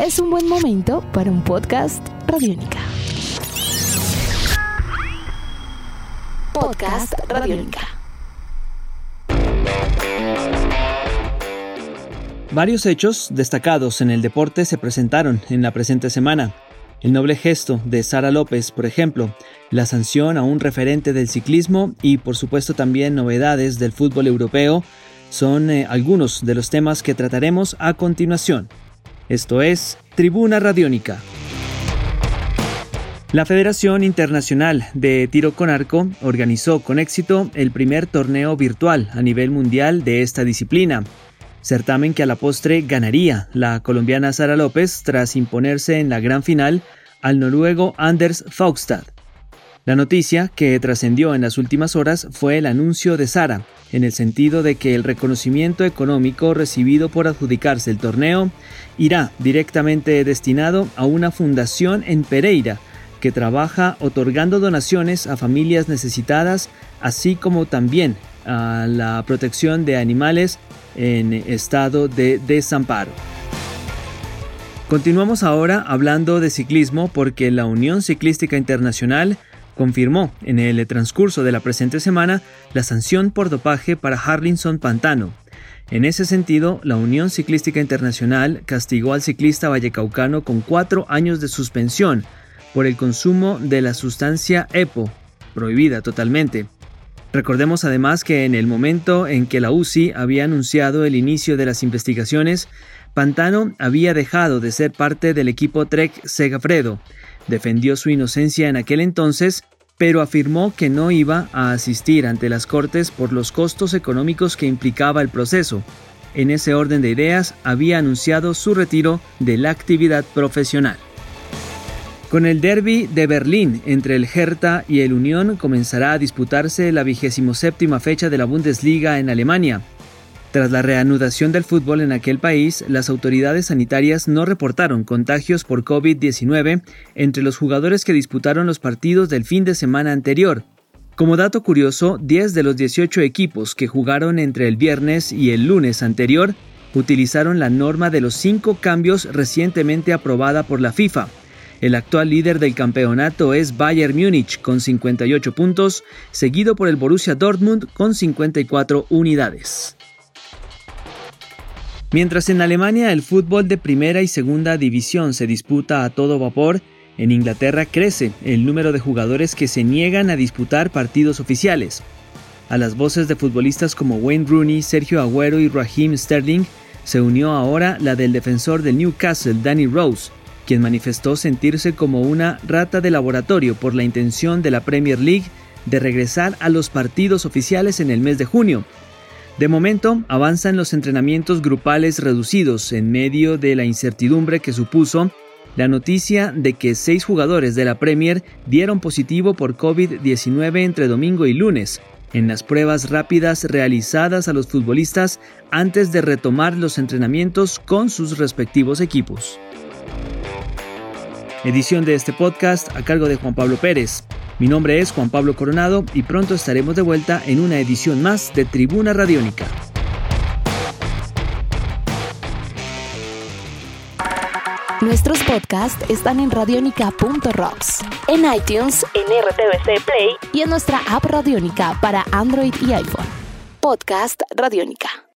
es un buen momento para un podcast Radiónica. Podcast Radiónica. Varios hechos destacados en el deporte se presentaron en la presente semana. El noble gesto de Sara López, por ejemplo, la sanción a un referente del ciclismo y por supuesto también novedades del fútbol europeo son eh, algunos de los temas que trataremos a continuación. Esto es Tribuna Radiónica. La Federación Internacional de Tiro con Arco organizó con éxito el primer torneo virtual a nivel mundial de esta disciplina, certamen que a la postre ganaría la colombiana Sara López tras imponerse en la gran final al noruego Anders Faugstad. La noticia que trascendió en las últimas horas fue el anuncio de Sara, en el sentido de que el reconocimiento económico recibido por adjudicarse el torneo irá directamente destinado a una fundación en Pereira, que trabaja otorgando donaciones a familias necesitadas, así como también a la protección de animales en estado de desamparo. Continuamos ahora hablando de ciclismo porque la Unión Ciclística Internacional confirmó en el transcurso de la presente semana la sanción por dopaje para Harlinson Pantano. En ese sentido, la Unión Ciclística Internacional castigó al ciclista vallecaucano con cuatro años de suspensión por el consumo de la sustancia EPO, prohibida totalmente. Recordemos además que en el momento en que la UCI había anunciado el inicio de las investigaciones, Pantano había dejado de ser parte del equipo Trek Segafredo. Defendió su inocencia en aquel entonces, pero afirmó que no iba a asistir ante las cortes por los costos económicos que implicaba el proceso. En ese orden de ideas, había anunciado su retiro de la actividad profesional. Con el derby de Berlín entre el Hertha y el Unión comenzará a disputarse la vigésimo séptima fecha de la Bundesliga en Alemania. Tras la reanudación del fútbol en aquel país, las autoridades sanitarias no reportaron contagios por COVID-19 entre los jugadores que disputaron los partidos del fin de semana anterior. Como dato curioso, 10 de los 18 equipos que jugaron entre el viernes y el lunes anterior utilizaron la norma de los cinco cambios recientemente aprobada por la FIFA, el actual líder del campeonato es Bayern Múnich con 58 puntos, seguido por el Borussia Dortmund con 54 unidades. Mientras en Alemania el fútbol de primera y segunda división se disputa a todo vapor, en Inglaterra crece el número de jugadores que se niegan a disputar partidos oficiales. A las voces de futbolistas como Wayne Rooney, Sergio Agüero y Raheem Sterling se unió ahora la del defensor del Newcastle, Danny Rose, quien manifestó sentirse como una rata de laboratorio por la intención de la Premier League de regresar a los partidos oficiales en el mes de junio. De momento, avanzan los entrenamientos grupales reducidos en medio de la incertidumbre que supuso la noticia de que seis jugadores de la Premier dieron positivo por COVID-19 entre domingo y lunes, en las pruebas rápidas realizadas a los futbolistas antes de retomar los entrenamientos con sus respectivos equipos. Edición de este podcast a cargo de Juan Pablo Pérez. Mi nombre es Juan Pablo Coronado y pronto estaremos de vuelta en una edición más de Tribuna Radiónica. Nuestros podcasts están en radionica.rocks, en iTunes, en RTVC Play y en nuestra app Radiónica para Android y iPhone. Podcast Radiónica.